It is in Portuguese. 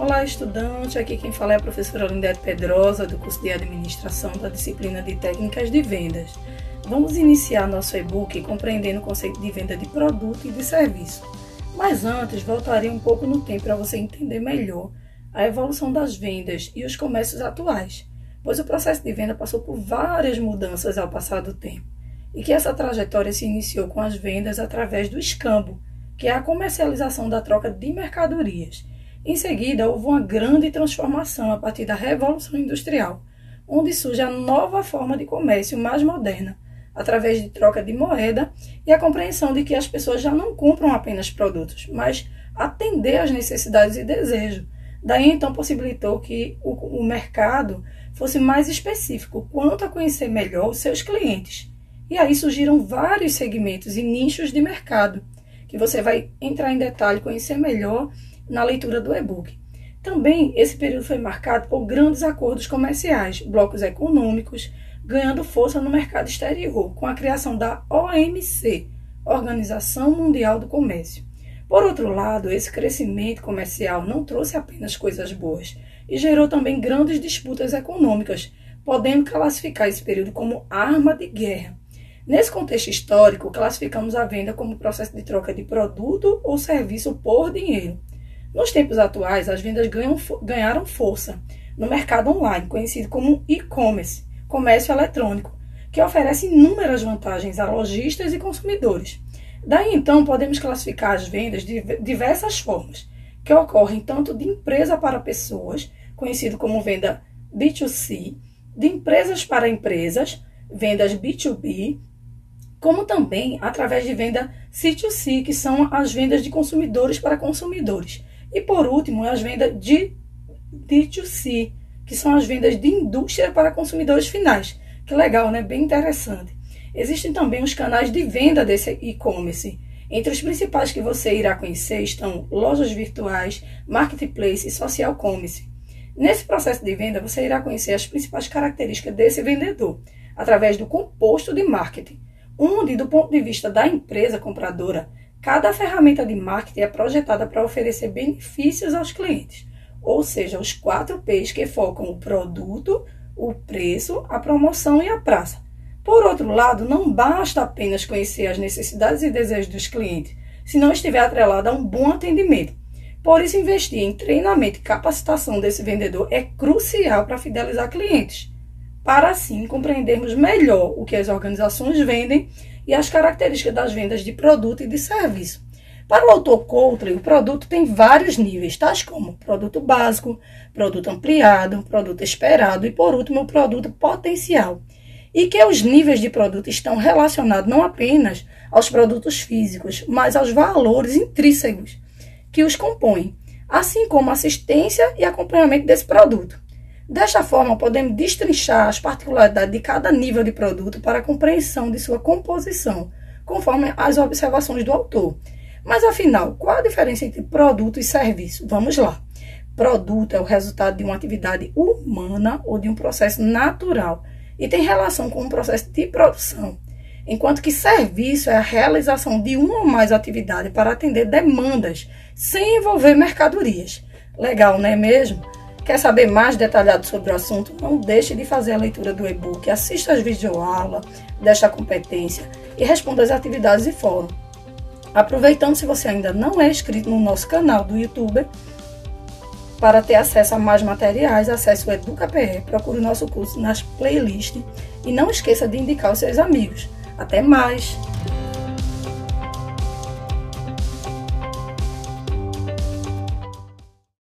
Olá, estudante! Aqui quem fala é a professora Lindete Pedrosa, do curso de Administração da disciplina de Técnicas de Vendas. Vamos iniciar nosso e-book compreendendo o conceito de venda de produto e de serviço. Mas antes, voltarei um pouco no tempo para você entender melhor a evolução das vendas e os comércios atuais, pois o processo de venda passou por várias mudanças ao passar do tempo, e que essa trajetória se iniciou com as vendas através do escambo, que é a comercialização da troca de mercadorias em seguida, houve uma grande transformação a partir da Revolução Industrial, onde surge a nova forma de comércio mais moderna, através de troca de moeda e a compreensão de que as pessoas já não compram apenas produtos, mas atender às necessidades e desejos. Daí então possibilitou que o, o mercado fosse mais específico quanto a conhecer melhor os seus clientes. E aí surgiram vários segmentos e nichos de mercado, que você vai entrar em detalhe, conhecer melhor na leitura do e-book. Também esse período foi marcado por grandes acordos comerciais, blocos econômicos, ganhando força no mercado exterior, com a criação da OMC, Organização Mundial do Comércio. Por outro lado, esse crescimento comercial não trouxe apenas coisas boas e gerou também grandes disputas econômicas, podendo classificar esse período como arma de guerra. Nesse contexto histórico, classificamos a venda como processo de troca de produto ou serviço por dinheiro. Nos tempos atuais, as vendas ganham, ganharam força no mercado online, conhecido como e-commerce, comércio eletrônico, que oferece inúmeras vantagens a lojistas e consumidores. Daí então podemos classificar as vendas de diversas formas, que ocorrem tanto de empresa para pessoas, conhecido como venda B2C, de empresas para empresas, vendas B2B, como também através de venda C2C, que são as vendas de consumidores para consumidores, e por último, as vendas de D2C, que são as vendas de indústria para consumidores finais. Que legal, né? Bem interessante. Existem também os canais de venda desse e-commerce. Entre os principais que você irá conhecer estão lojas virtuais, marketplace e social commerce. Nesse processo de venda, você irá conhecer as principais características desse vendedor, através do composto de marketing, onde, do ponto de vista da empresa compradora, Cada ferramenta de marketing é projetada para oferecer benefícios aos clientes, ou seja, os quatro P's que focam o produto, o preço, a promoção e a praça. Por outro lado, não basta apenas conhecer as necessidades e desejos dos clientes, se não estiver atrelado a um bom atendimento. Por isso, investir em treinamento e capacitação desse vendedor é crucial para fidelizar clientes, para assim compreendermos melhor o que as organizações vendem e as características das vendas de produto e de serviço. Para o autor Coulter, o produto tem vários níveis, tais como produto básico, produto ampliado, produto esperado e, por último, produto potencial. E que os níveis de produto estão relacionados não apenas aos produtos físicos, mas aos valores intrínsecos que os compõem, assim como assistência e acompanhamento desse produto. Desta forma, podemos destrinchar as particularidades de cada nível de produto para a compreensão de sua composição, conforme as observações do autor. Mas afinal, qual a diferença entre produto e serviço? Vamos lá. Produto é o resultado de uma atividade humana ou de um processo natural e tem relação com um processo de produção, enquanto que serviço é a realização de uma ou mais atividades para atender demandas sem envolver mercadorias. Legal, não é mesmo? Quer saber mais detalhado sobre o assunto? Não deixe de fazer a leitura do e-book, assista às videoaulas desta competência e responda às atividades e fórum. Aproveitando, se você ainda não é inscrito no nosso canal do YouTube, para ter acesso a mais materiais, acesse o EducaPR, procure o nosso curso nas playlists e não esqueça de indicar os seus amigos. Até mais!